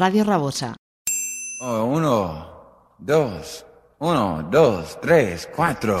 Radio Rabosa. Oh, uno, dos, uno, dos, tres, cuatro.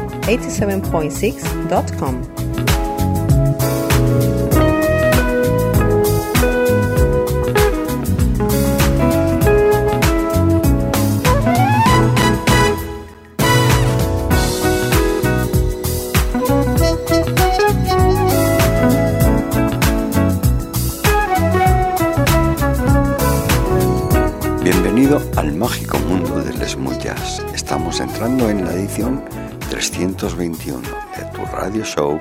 87.6.com. radio show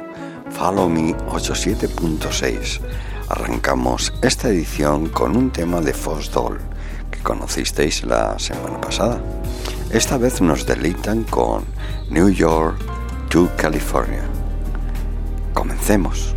Follow Me 87.6. Arrancamos esta edición con un tema de Foss Doll que conocisteis la semana pasada. Esta vez nos deleitan con New York to California. Comencemos.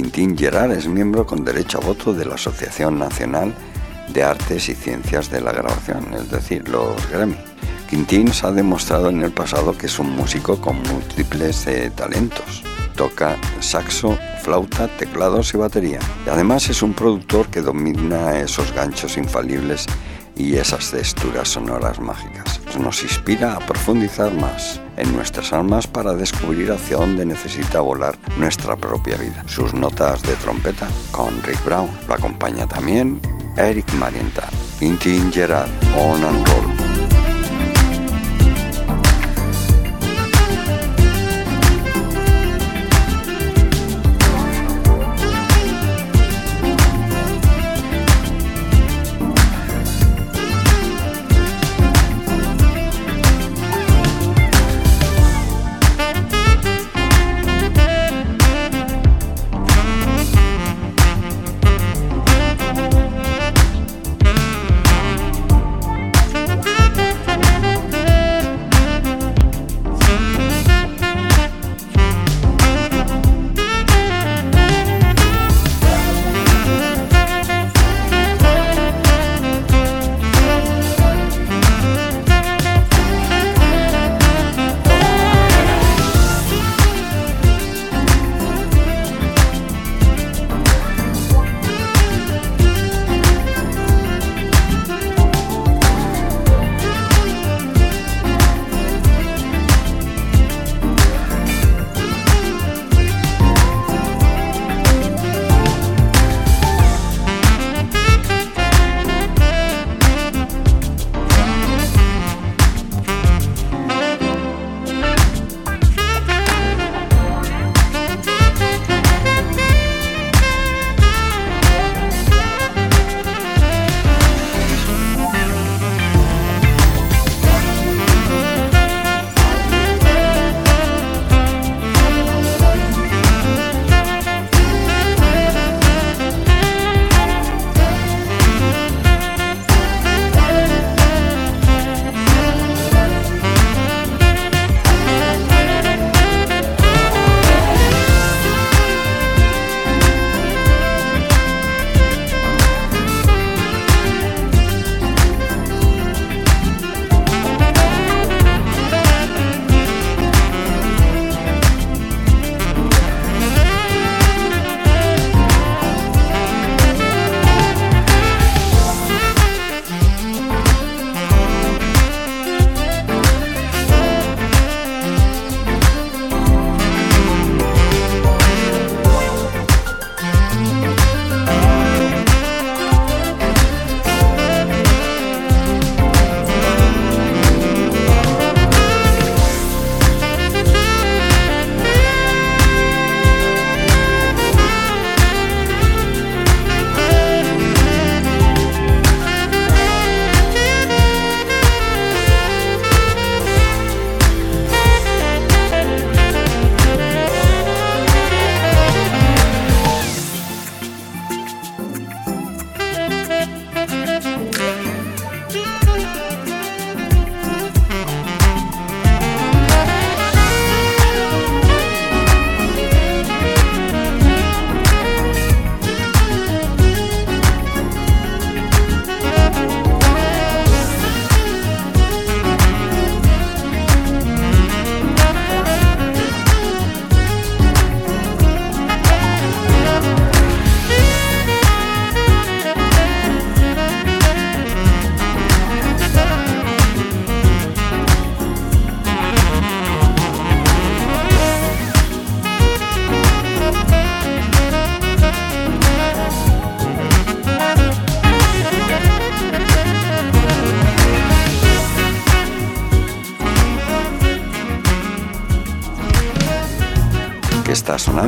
Quintín Gerard es miembro con derecho a voto de la Asociación Nacional de Artes y Ciencias de la Grabación, es decir, los Grammy. Quintín se ha demostrado en el pasado que es un músico con múltiples eh, talentos. Toca saxo, flauta, teclados y batería. Y además es un productor que domina esos ganchos infalibles y esas texturas sonoras mágicas. Nos inspira a profundizar más en nuestras almas para descubrir hacia dónde necesita volar nuestra propia vida. Sus notas de trompeta con Rick Brown. Lo acompaña también Eric Marienthal, Quintin Gerard, On and Roll.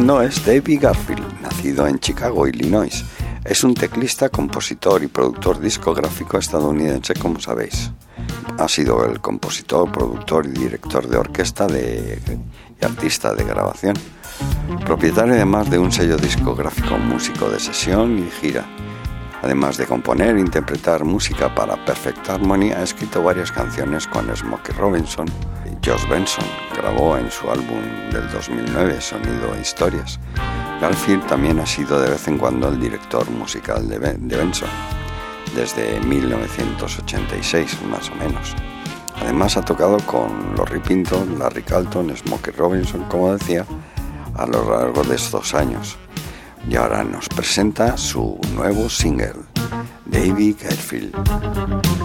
Sonando es David Garfield, nacido en Chicago, Illinois. Es un teclista, compositor y productor discográfico estadounidense, como sabéis. Ha sido el compositor, productor y director de orquesta de, y artista de grabación. Propietario además de un sello discográfico, músico de sesión y gira. Además de componer e interpretar música para Perfect Harmony, ha escrito varias canciones con Smokey Robinson. Josh Benson grabó en su álbum del 2009 Sonido e Historias. Garfield también ha sido de vez en cuando el director musical de, Benson, desde 1986 más o menos. Además ha tocado con Lorry Pinto, Larry Calton, Smokey Robinson, como decía, a lo largo de estos años y ahora nos presenta su nuevo single, David Garfield.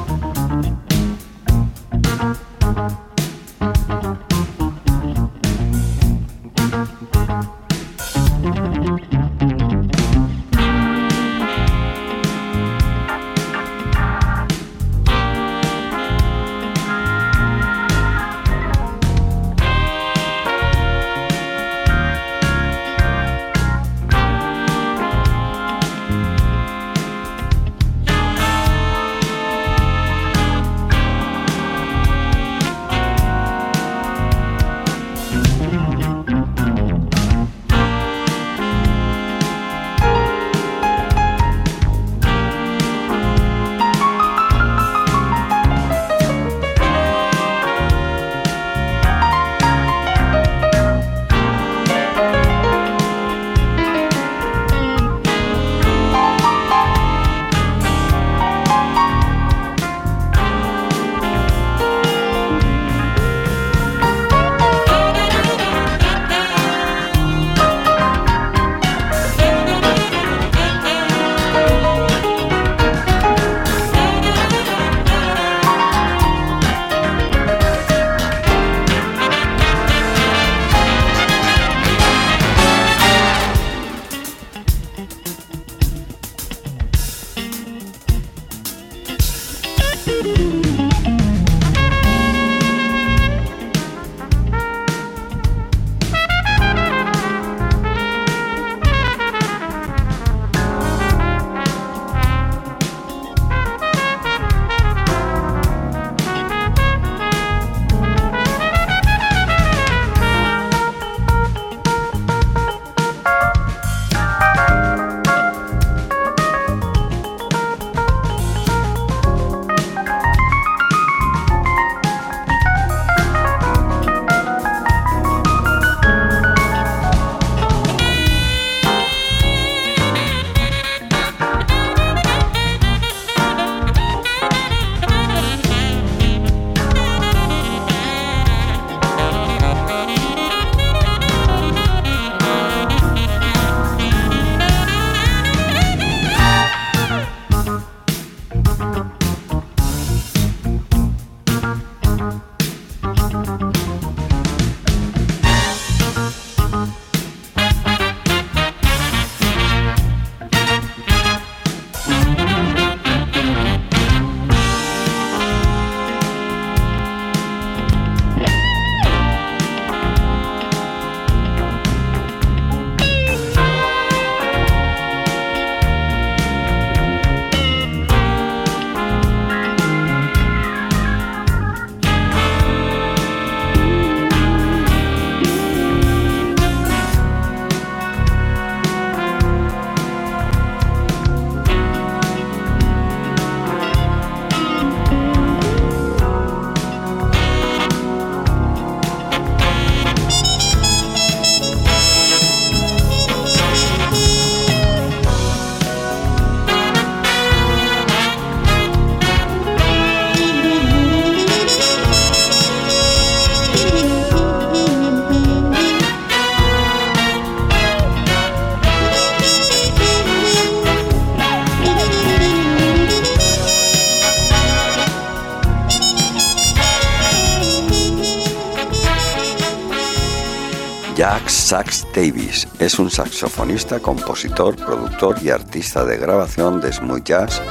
Sax Davis es un saxofonista, compositor, productor y artista de grabación de smooth jazz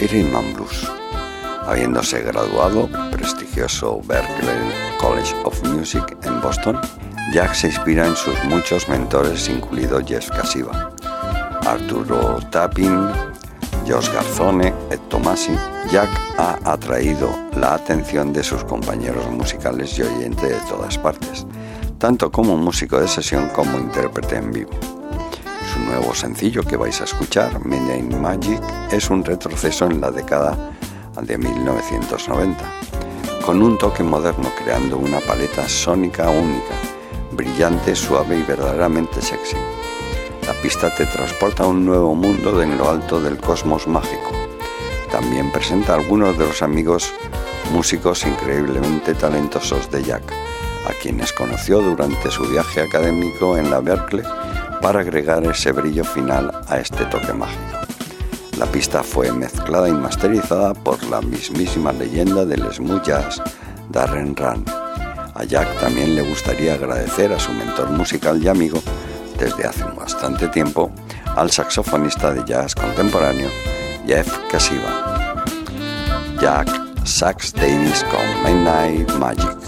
y rhythm and blues. Habiéndose graduado prestigioso Berklee College of Music en Boston, Jack se inspira en sus muchos mentores, incluido Jeff Casiva, Arturo Tapin, Josh Garzone, Ed Tomasi. Jack ha atraído la atención de sus compañeros musicales y oyentes de todas partes tanto como músico de sesión como intérprete en vivo. Su nuevo sencillo que vais a escuchar, Midnight Magic, es un retroceso en la década de 1990, con un toque moderno creando una paleta sónica única, brillante, suave y verdaderamente sexy. La pista te transporta a un nuevo mundo en lo alto del cosmos mágico. También presenta a algunos de los amigos músicos increíblemente talentosos de Jack, a quienes conoció durante su viaje académico en la Berkeley para agregar ese brillo final a este toque mágico. La pista fue mezclada y masterizada por la mismísima leyenda del smooth jazz, Darren Run. A Jack también le gustaría agradecer a su mentor musical y amigo desde hace bastante tiempo al saxofonista de jazz contemporáneo Jeff Casiva. Jack Sax Davis con Midnight Magic.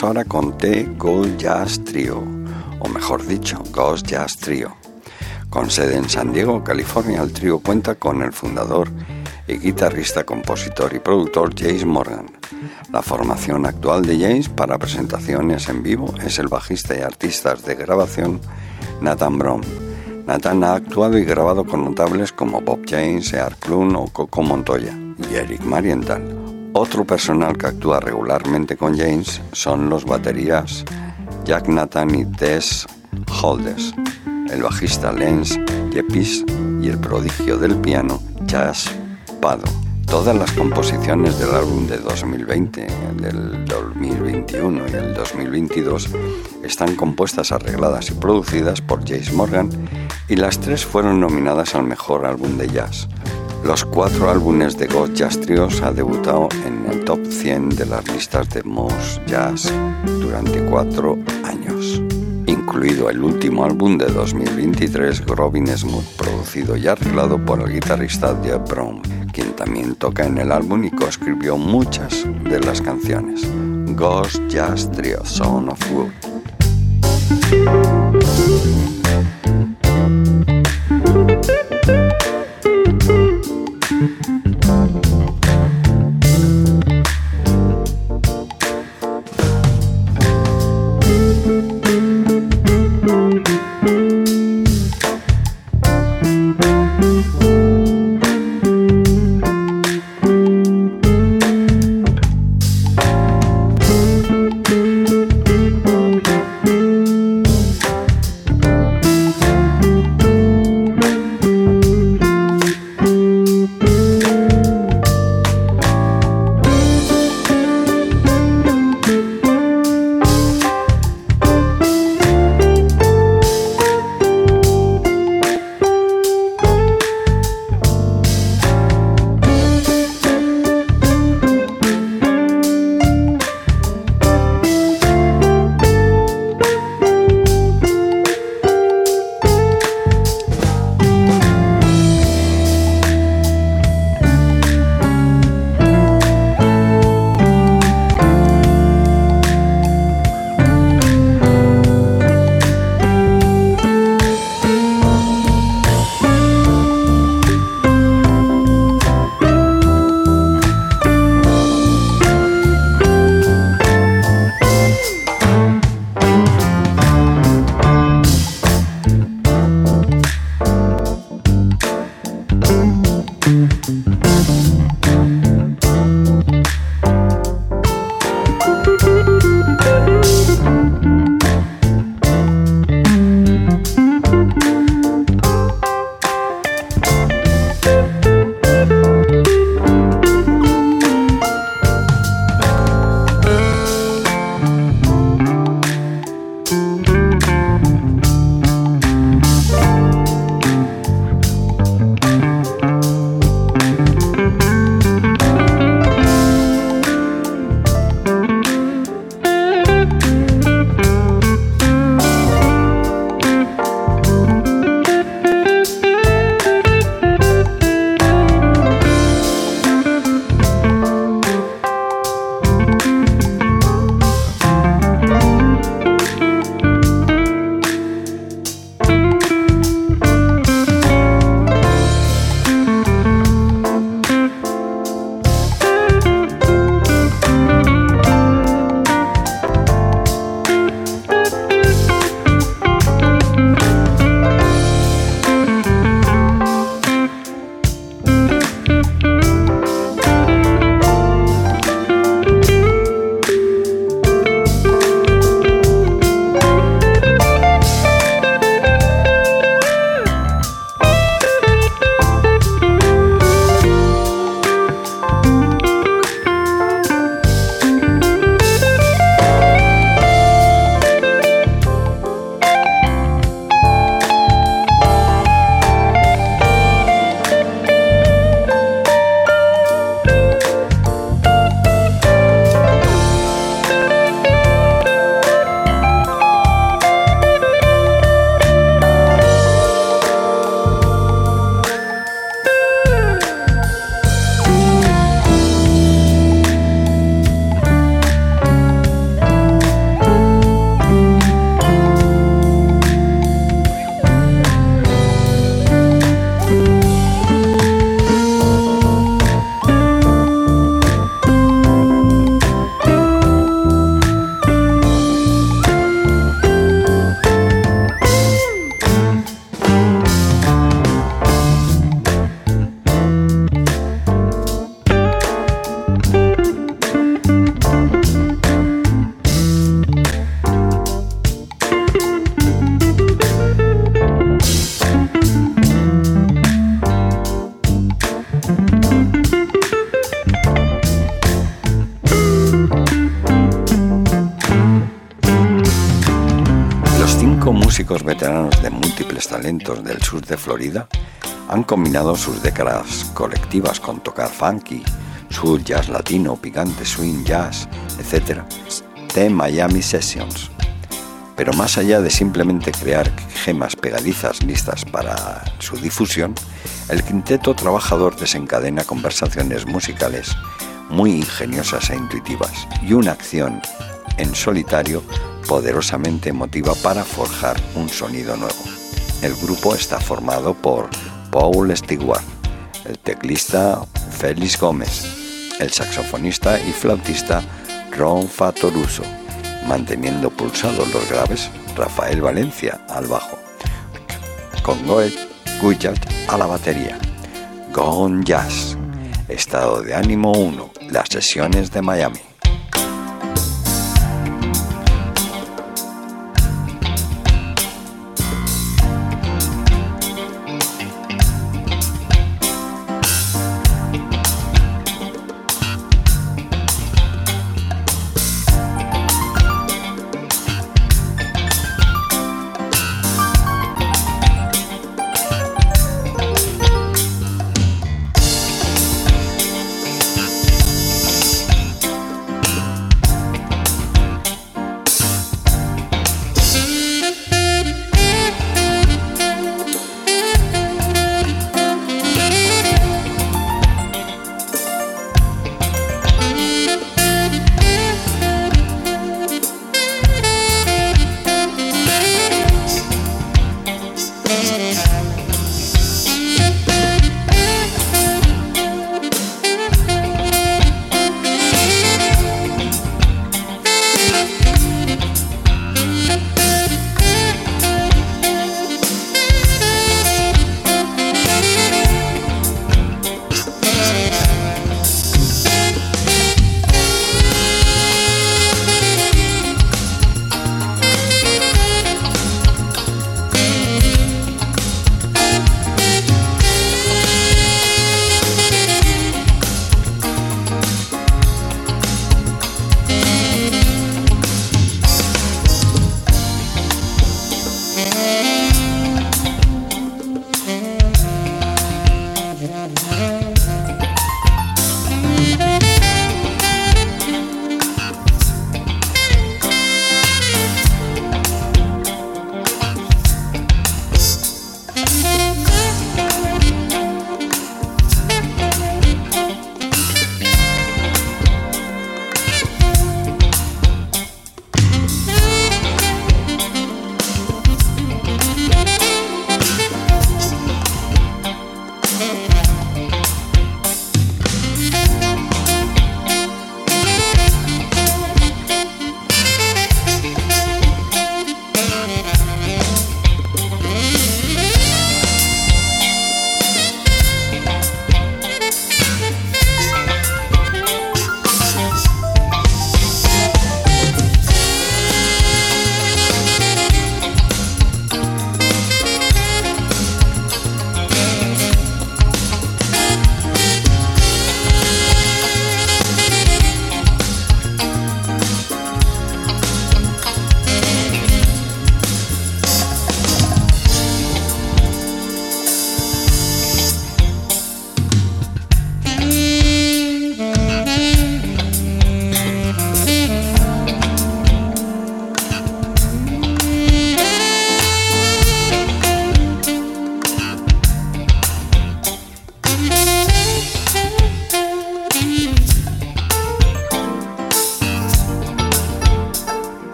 Ahora con The Gold Jazz Trio, o mejor dicho, Ghost Jazz Trio. Con sede en San Diego, California, el trío cuenta con el fundador y guitarrista, compositor y productor James Morgan. La formación actual de James para presentaciones en vivo es el bajista y artistas de grabación Nathan Brown. Nathan ha actuado y grabado con notables como Bob James, Earl Clun o Coco Montoya y Eric Marienthal Otro personal que actúa regularmente con James son los baterías Jack Nathan y Tess Holdes, el bajista Lance Yepis y el prodigio del piano Chas Pado. Todas las composiciones del álbum de 2020, del 2021 y el 2022 están compuestas, arregladas y producidas por Jace Morgan y las tres fueron nominadas al mejor álbum de jazz. Los cuatro álbumes de Ghost Jazz Trios ha debutado en el top 100 de las listas de Most Jazz durante cuatro años, incluido el último álbum de 2023, Robin Smooth, producido y arreglado por el guitarrista Jeff Brown quien también toca en el álbum y coescribió muchas de las canciones. Ghost Jazz Trio, Son of Wood. Músicos veteranos de múltiples talentos del sur de Florida han combinado sus décadas colectivas con tocar funky, soul, jazz latino, picante, swing, jazz, etc. de Miami Sessions. Pero más allá de simplemente crear gemas pegadizas listas para su difusión, el quinteto trabajador desencadena conversaciones musicales muy ingeniosas e intuitivas y una acción en solitario poderosamente emotiva para forjar un sonido nuevo. El grupo está formado por Paul Stewart, el teclista Félix Gómez, el saxofonista y flautista Ron Fatoruso, manteniendo pulsados los graves Rafael Valencia al bajo, con Goet Guyat a la batería. Gone Jazz, estado de ánimo 1, las sesiones de Miami.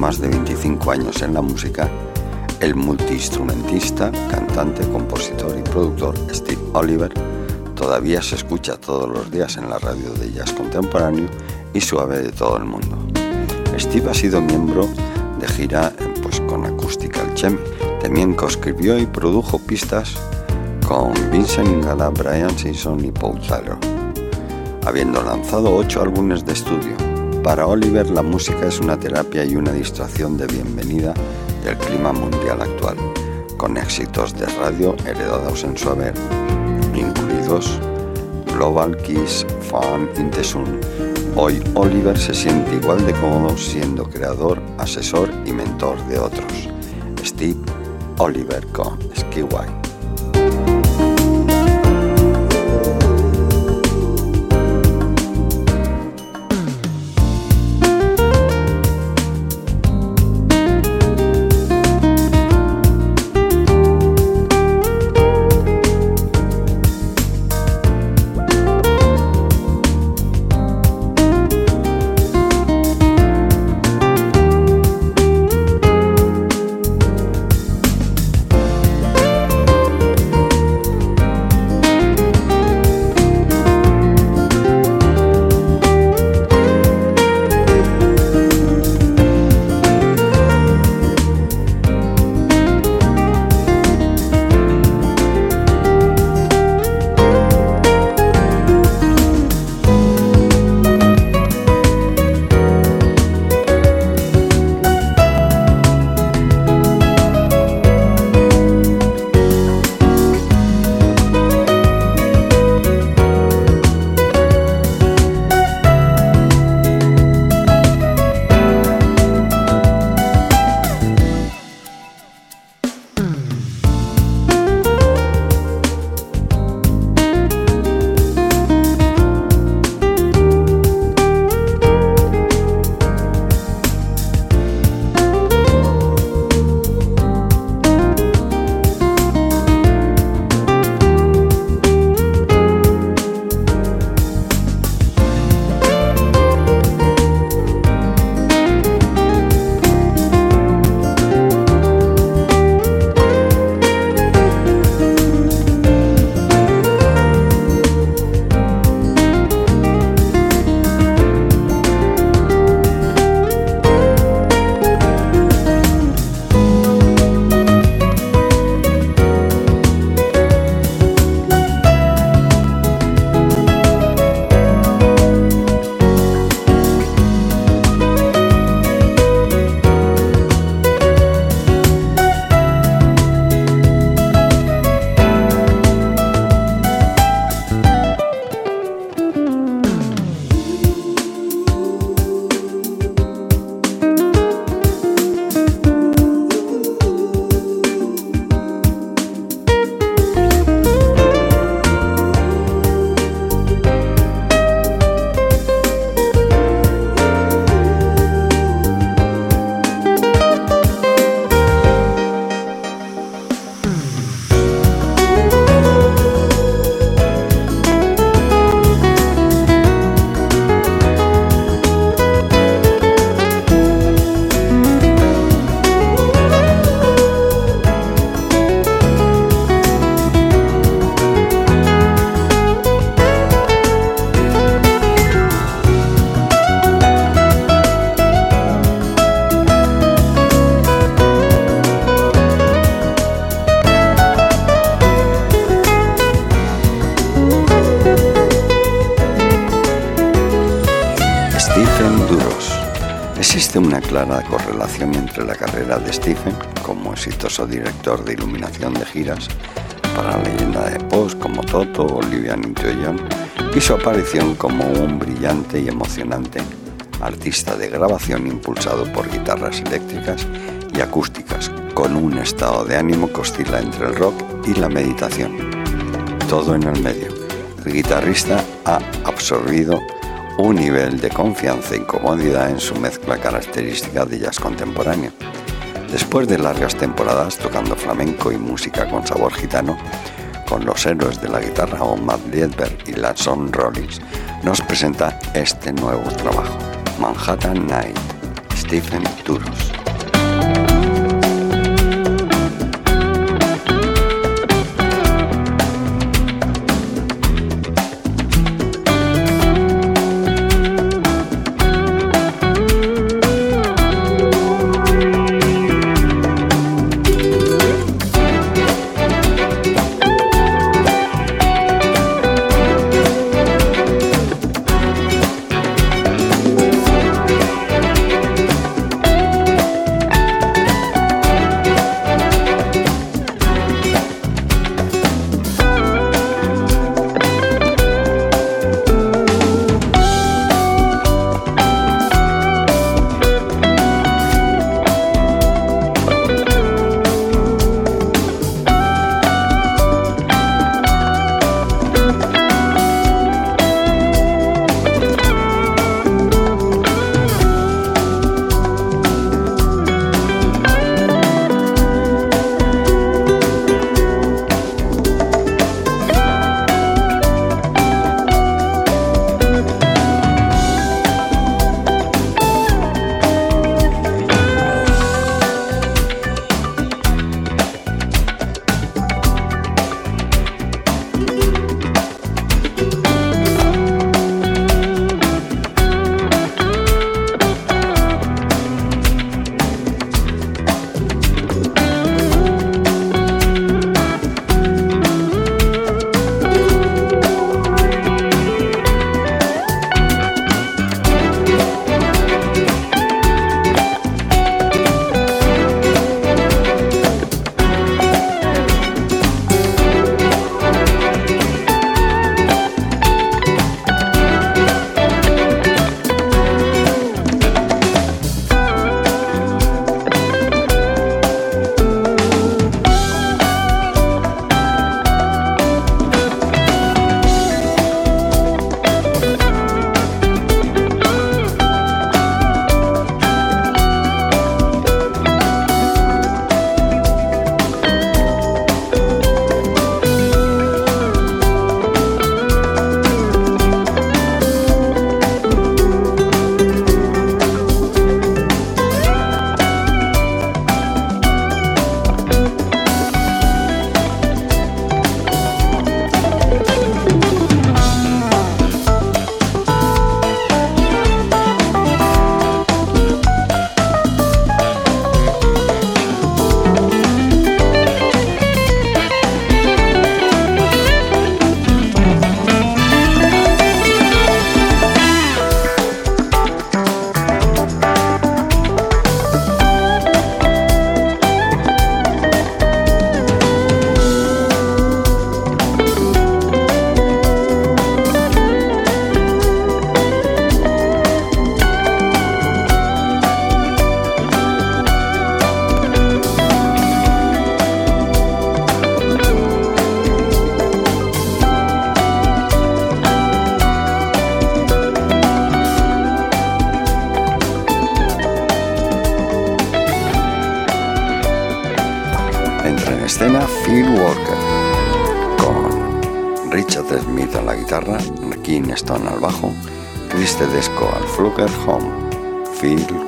Más de 25 años en la música, el multiinstrumentista, cantante, compositor y productor Steve Oliver todavía se escucha todos los días en la radio de jazz contemporáneo y suave de todo el mundo. Steve ha sido miembro de gira pues, con Acústica el Chemi. También coescribió y produjo pistas con Vincent Ingala, Brian Simpson y Paul Tyler, habiendo lanzado ocho álbumes de estudio. Para Oliver la música es una terapia y una distracción de bienvenida del clima mundial actual, con éxitos de radio heredados en su haber, incluidos Global Kiss, Fun, In. Hoy Oliver se siente igual de cómodo siendo creador, asesor y mentor de otros. Steve Oliver con Ski clara correlación entre la carrera de Stephen como exitoso director de iluminación de giras para la leyenda de Post como Toto Olivia Newton-John y su aparición como un brillante y emocionante artista de grabación impulsado por guitarras eléctricas y acústicas, con un estado de ánimo que oscila entre el rock y la meditación. Todo en el medio. El guitarrista ha absorbido un nivel de confianza y comodidad en su mezcla característica de jazz contemporáneo. Después de largas temporadas tocando flamenco y música con sabor gitano, con los héroes de la guitarra Omar Liedberg y Latson Rollins, nos presenta este nuevo trabajo, Manhattan Night. Stephen Duros. Windel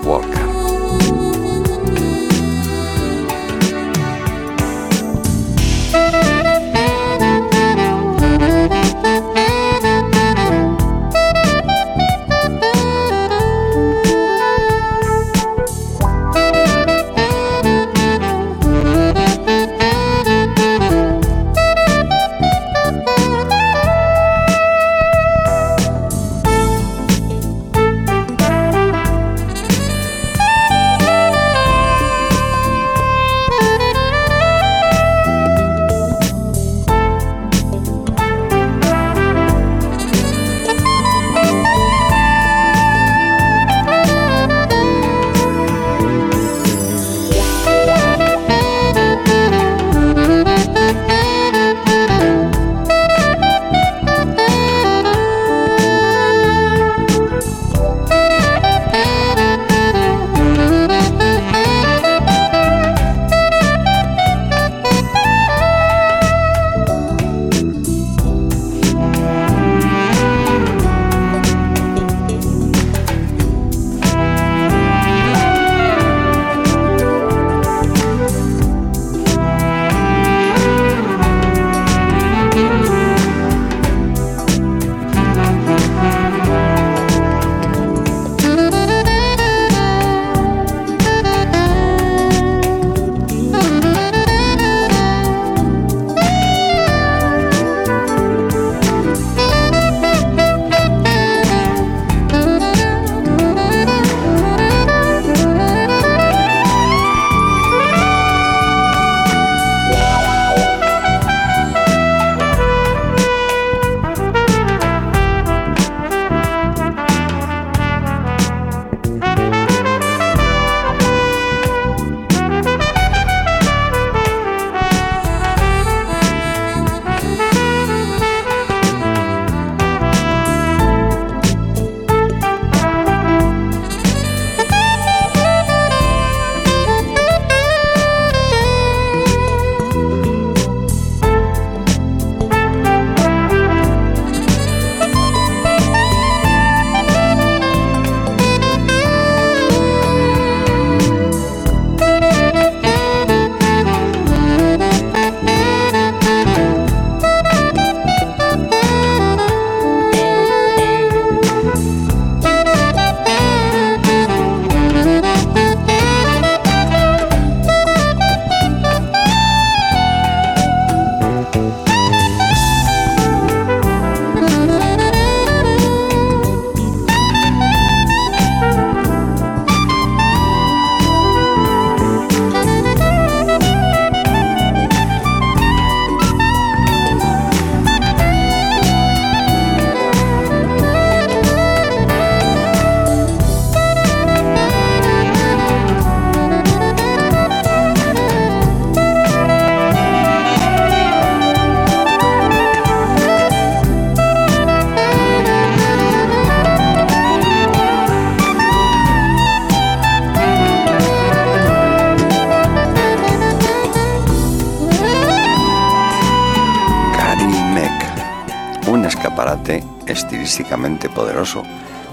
poderoso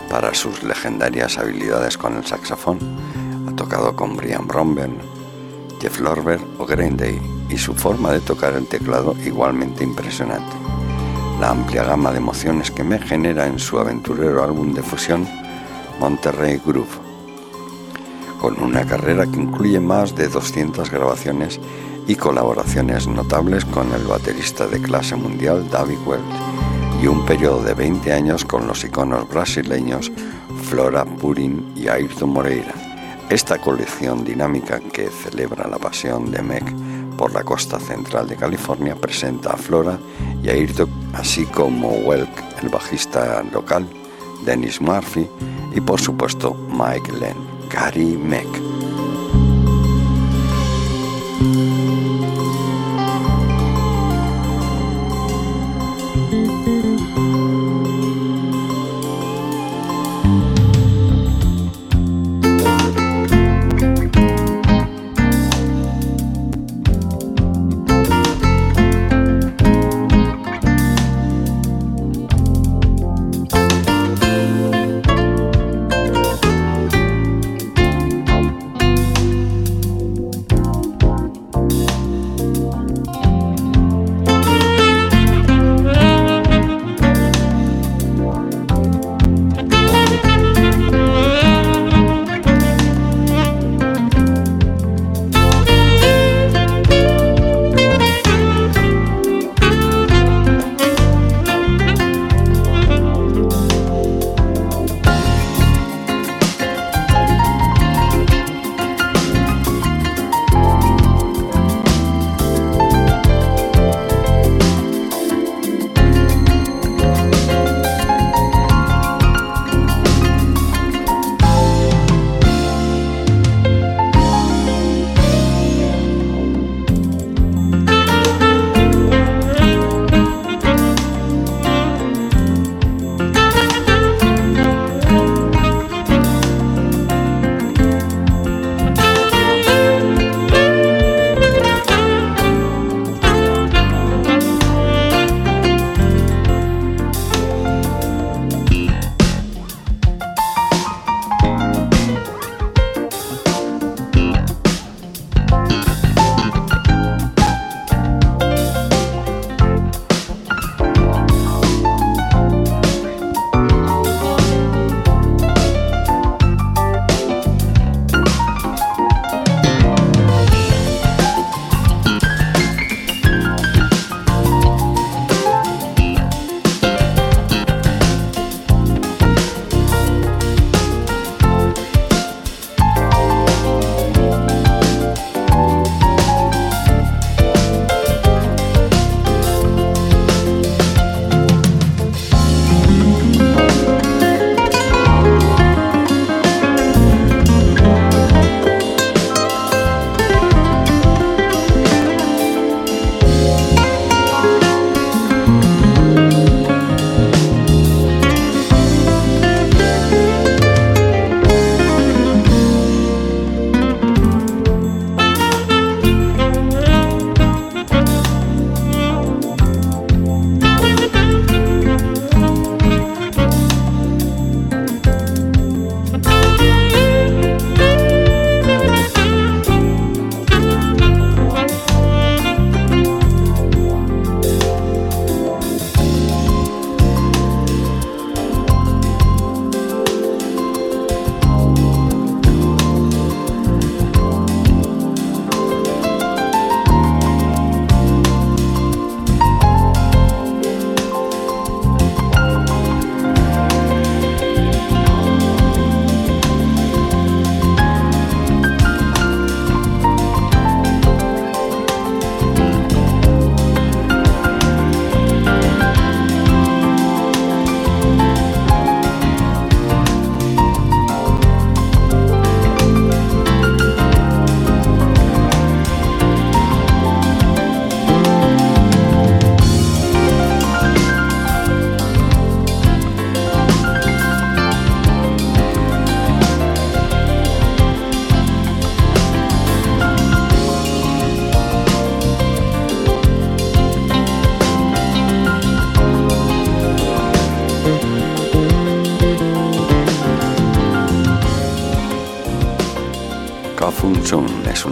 para sus legendarias habilidades con el saxofón. Ha tocado con Brian Bromberg, Jeff Lorber o Green Day y su forma de tocar el teclado igualmente impresionante. La amplia gama de emociones que me genera en su aventurero álbum de fusión Monterrey Groove con una carrera que incluye más de 200 grabaciones y colaboraciones notables con el baterista de clase mundial David Welch y un periodo de 20 años con los iconos brasileños Flora Purin y Ayrton Moreira. Esta colección dinámica que celebra la pasión de Meg por la costa central de California presenta a Flora y Ayrton, así como Welk, el bajista local, Dennis Murphy y por supuesto Mike Len. Gary Mac.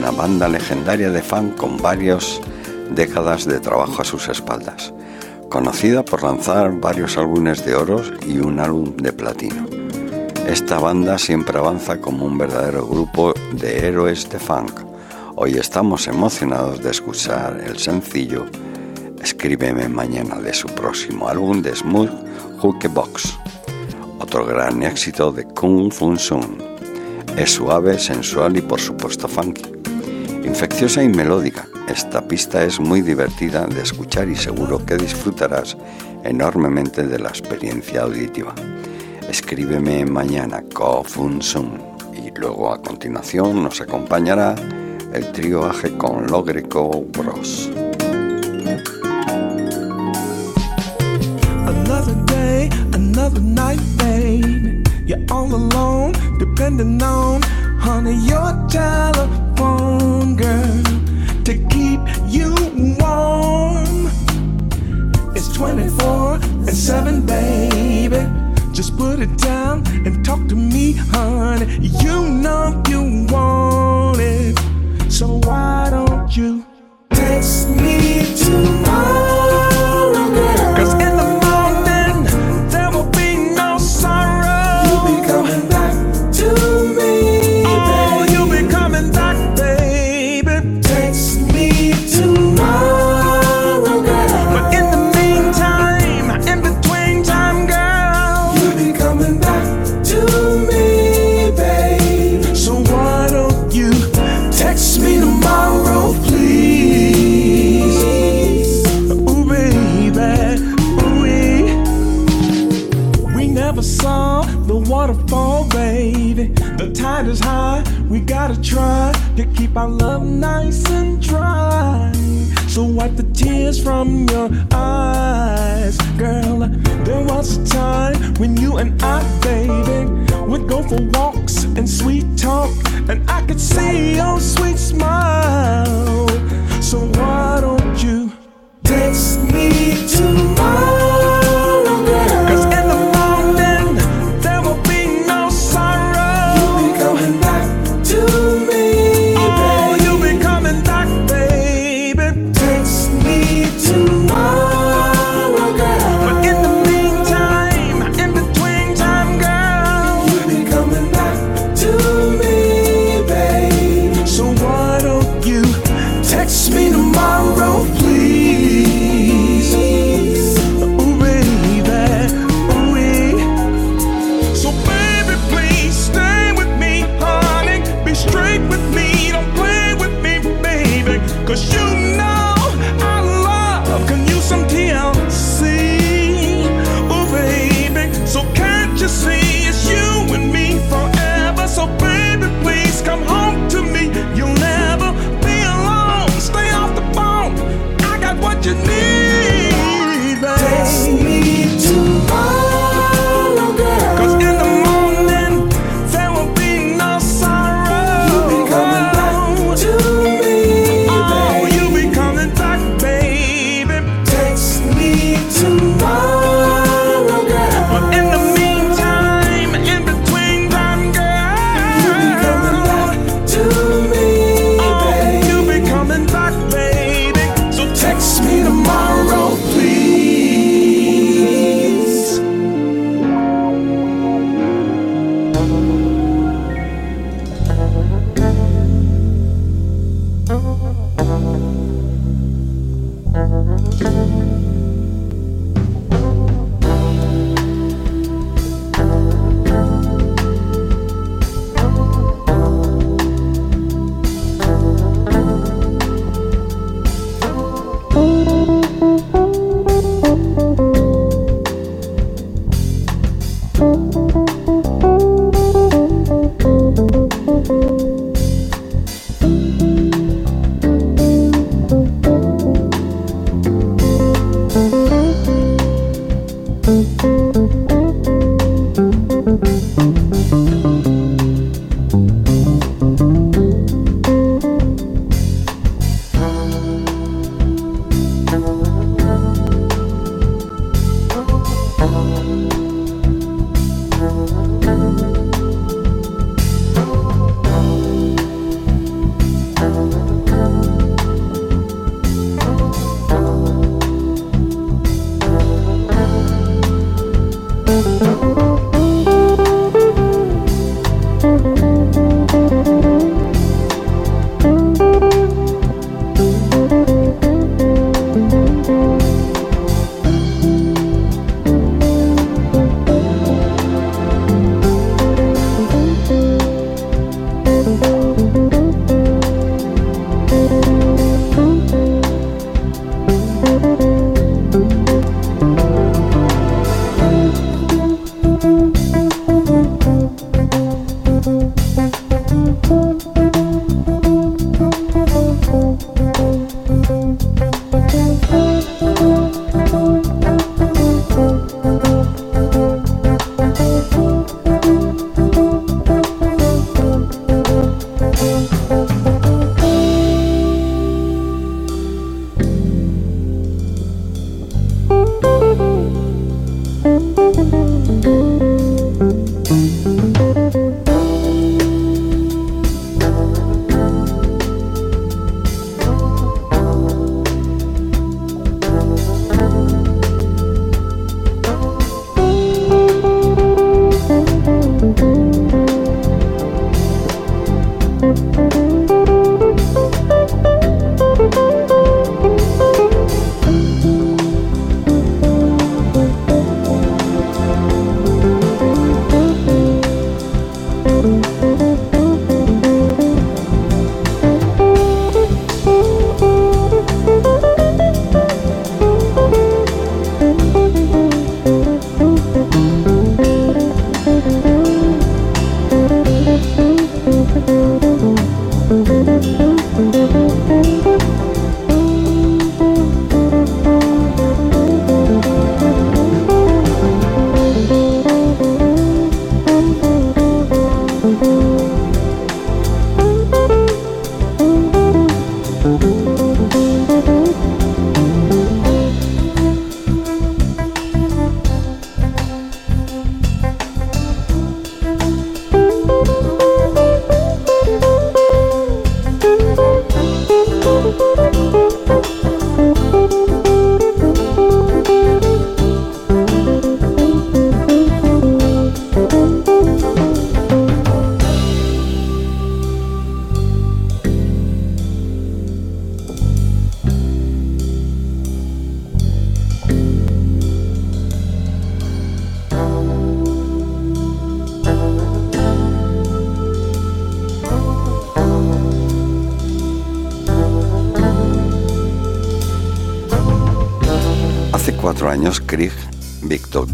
Una banda legendaria de funk con varias décadas de trabajo a sus espaldas, conocida por lanzar varios álbumes de oro y un álbum de platino. Esta banda siempre avanza como un verdadero grupo de héroes de funk. Hoy estamos emocionados de escuchar el sencillo Escríbeme mañana de su próximo álbum de Smooth Box, otro gran éxito de Kung Fu Sun. Es suave, sensual y por supuesto funky. Infecciosa y melódica, esta pista es muy divertida de escuchar y seguro que disfrutarás enormemente de la experiencia auditiva. Escríbeme mañana Kofun Sun y luego a continuación nos acompañará el trío AG con Logreco Bros. Girl, to keep you warm. It's 24 and 7, baby. Just put it down and talk to me, honey. You know you want it. So why don't you our love nice and dry. So wipe the tears from your eyes, girl. There was a time when you and I, baby, would go for walks and sweet talk, and I could see your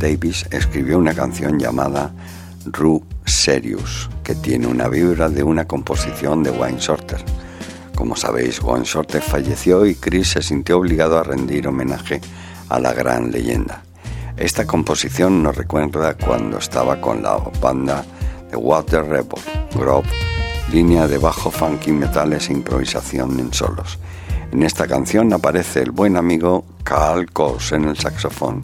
Davis escribió una canción llamada Rue Serious, que tiene una vibra de una composición de Wayne Shorter. Como sabéis, Wayne Shorter falleció y Chris se sintió obligado a rendir homenaje a la gran leyenda. Esta composición nos recuerda cuando estaba con la banda de Water Rebel, Grove, línea de bajo funky metales e improvisación en solos. En esta canción aparece el buen amigo Carl Coase en el saxofón,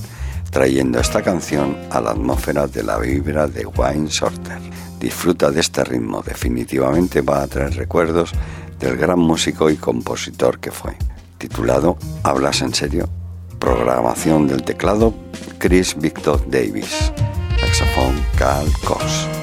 trayendo esta canción a la atmósfera de la vibra de Wayne Shorter. Disfruta de este ritmo, definitivamente va a traer recuerdos del gran músico y compositor que fue. Titulado ¿Hablas en serio? Programación del teclado Chris Victor Davis. Saxofón Carl Cox.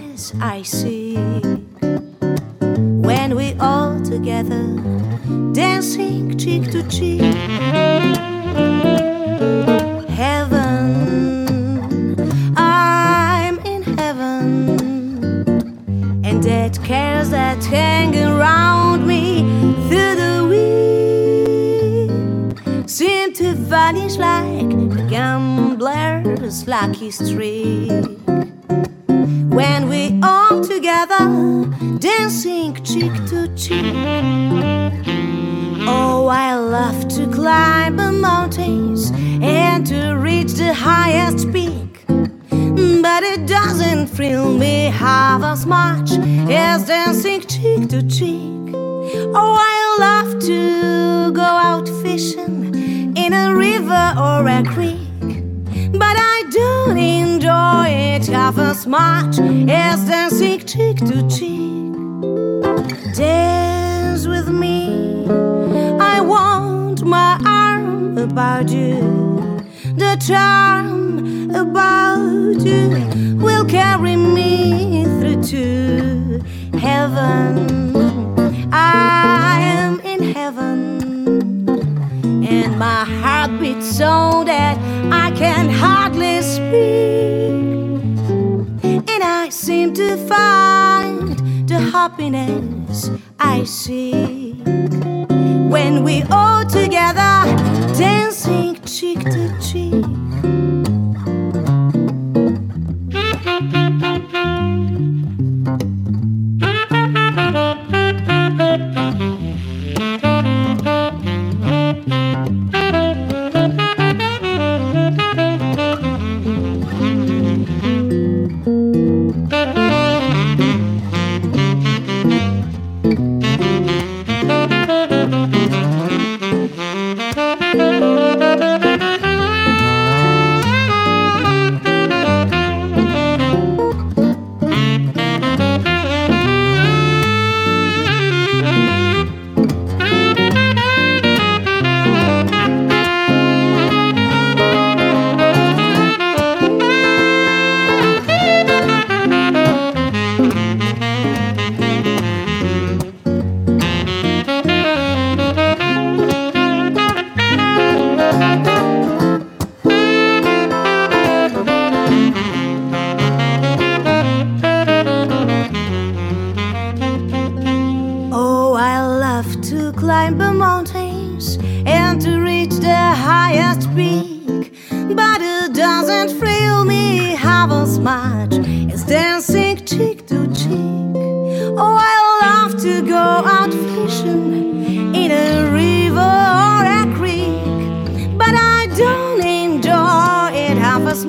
Happiness I see when we all together dancing cheek to cheek. Heaven, I'm in heaven, and that cares that hang around me through the wind seem to vanish like a gambler's lucky streak Oh, I love to climb the mountains and to reach the highest peak. But it doesn't thrill me half as much as dancing cheek to cheek. Oh, I love to go out fishing in a river or a creek. But I don't enjoy it half as much as dancing cheek to cheek. Dance with me. I want my arm about you. The charm about you will carry me through to heaven. I am in heaven, and my heart beats so that I can hardly speak. And I seem to find happiness I seek when we all together dancing cheek to cheek.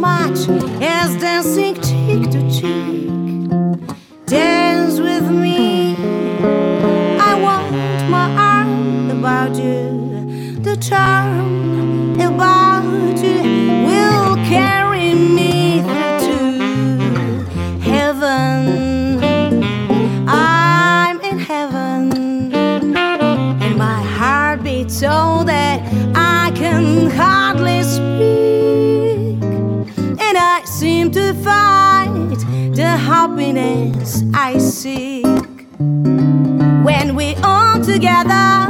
Much as dancing cheek to cheek. Dance with me. I want my arm about you. The charm the happiness I seek. When we all together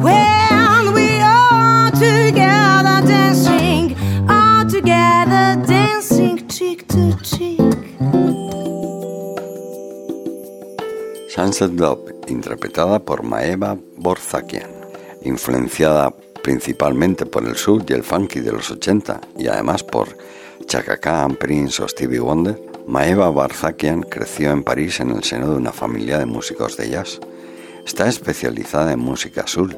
when we all together dancing all together dancing cheek to cheek. Sunset Love, interpretada por Maeva Borzakian, influenciada principalmente por el soul y el funky de los 80 y además por Chaka Khan, Prince o Stevie Wonder, Maeva Barzakian creció en París en el seno de una familia de músicos de jazz. Está especializada en música soul,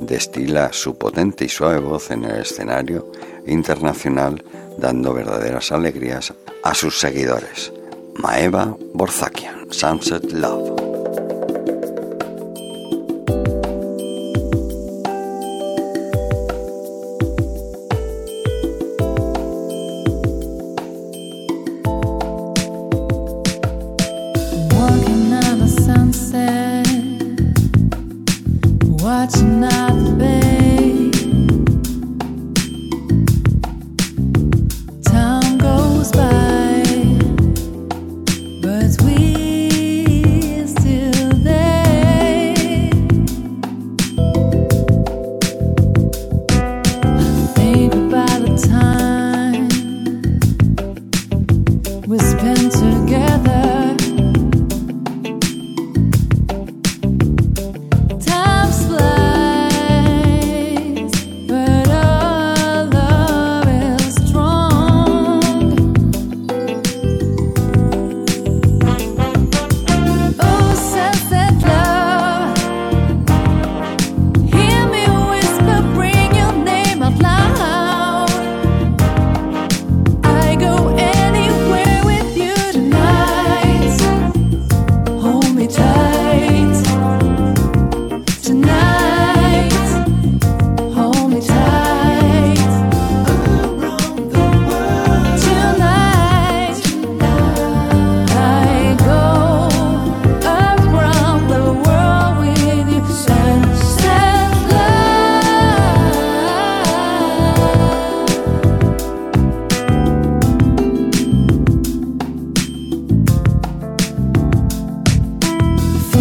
destila su potente y suave voz en el escenario internacional, dando verdaderas alegrías a sus seguidores. Maeva Borzakian, Sunset Love.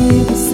You.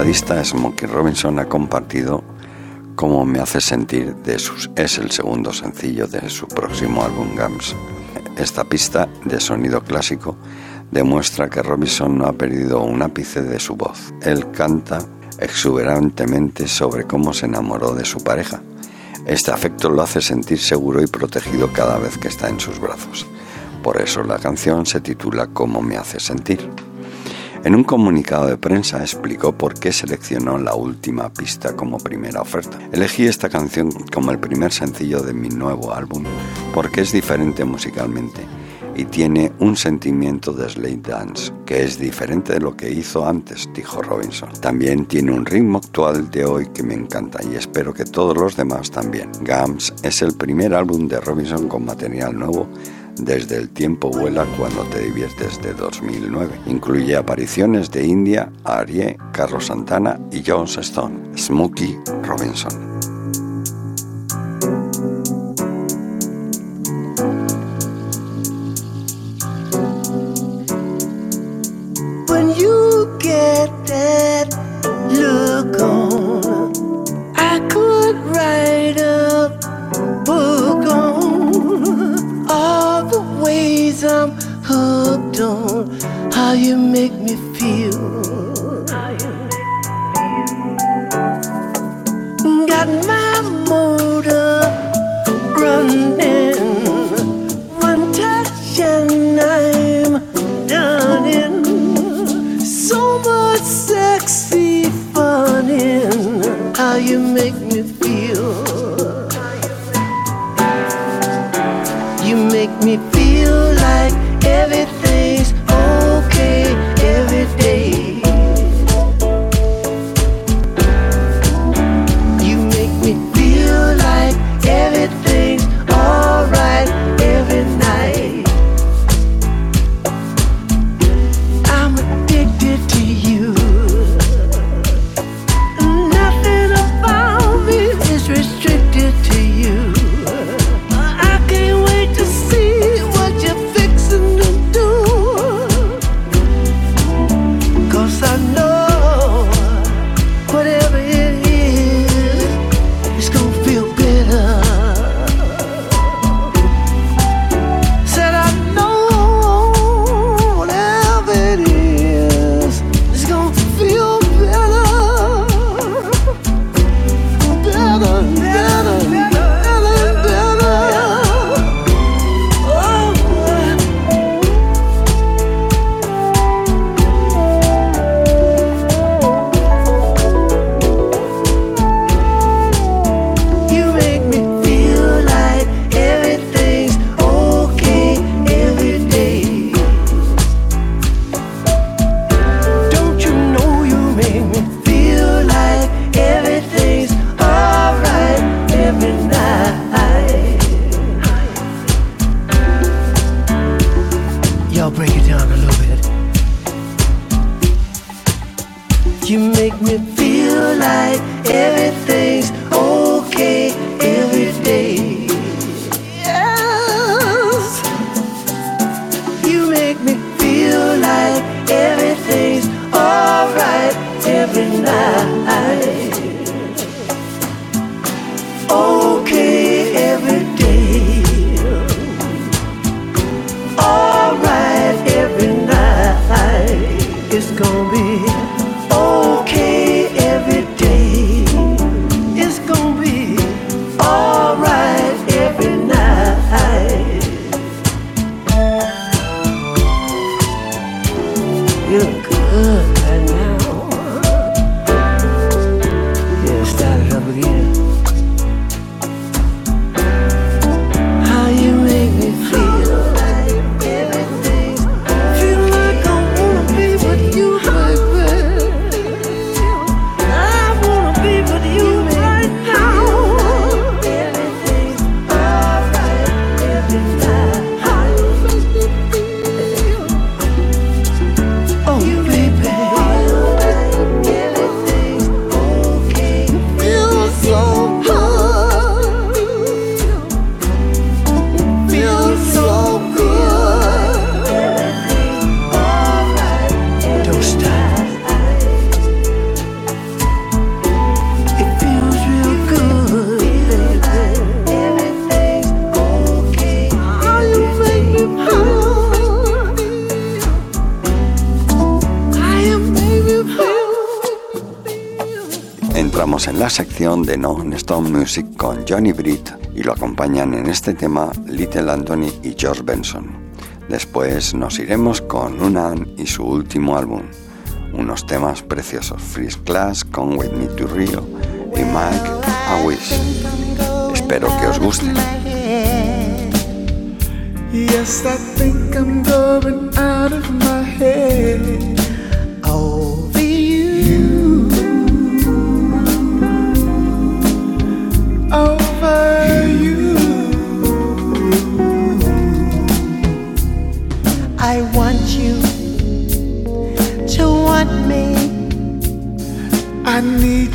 Tecladista Smokey Robinson ha compartido Cómo me hace sentir de sus es el segundo sencillo de su próximo álbum Gams. Esta pista de sonido clásico demuestra que Robinson no ha perdido un ápice de su voz. Él canta exuberantemente sobre cómo se enamoró de su pareja. Este afecto lo hace sentir seguro y protegido cada vez que está en sus brazos. Por eso la canción se titula Cómo me hace sentir. En un comunicado de prensa explicó por qué seleccionó la última pista como primera oferta. Elegí esta canción como el primer sencillo de mi nuevo álbum porque es diferente musicalmente y tiene un sentimiento de slate dance que es diferente de lo que hizo antes, dijo Robinson. También tiene un ritmo actual de hoy que me encanta y espero que todos los demás también. Gams es el primer álbum de Robinson con material nuevo desde el tiempo vuela cuando te diviertes de 2009. Incluye apariciones de India, Arie, Carlos Santana y Jones Stone, Smokey Robinson. How you make me feel. Got my motor running. One touch and I'm done in. So much sexy fun in how you make Johnny Britt y lo acompañan en este tema Little Anthony y George Benson. Después nos iremos con Unan y su último álbum, unos temas preciosos, Freeze Class con With Me to Rio y Mike A Wish. Espero que os guste. Yes, I think I'm going out of my head. Over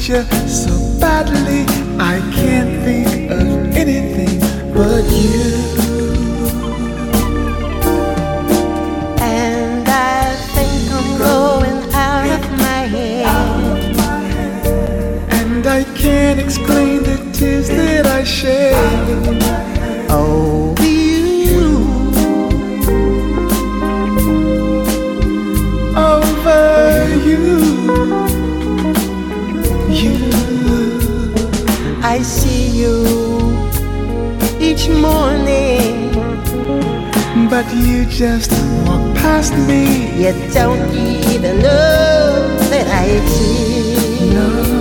you so badly. I can't think of anything but you. And I think I'm going out of my head. And I can't explain the tears that I shed. Over each morning. But you just walk past me. You don't even know that I exist. Going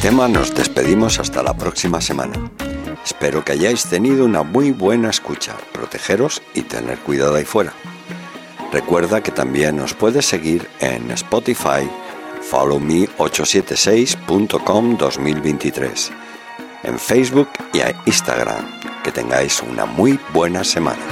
tema nos despedimos hasta la próxima semana. Espero que hayáis tenido una muy buena escucha, protegeros y tener cuidado ahí fuera. Recuerda que también nos puedes seguir en Spotify, followme876.com 2023, en Facebook y en Instagram. Que tengáis una muy buena semana.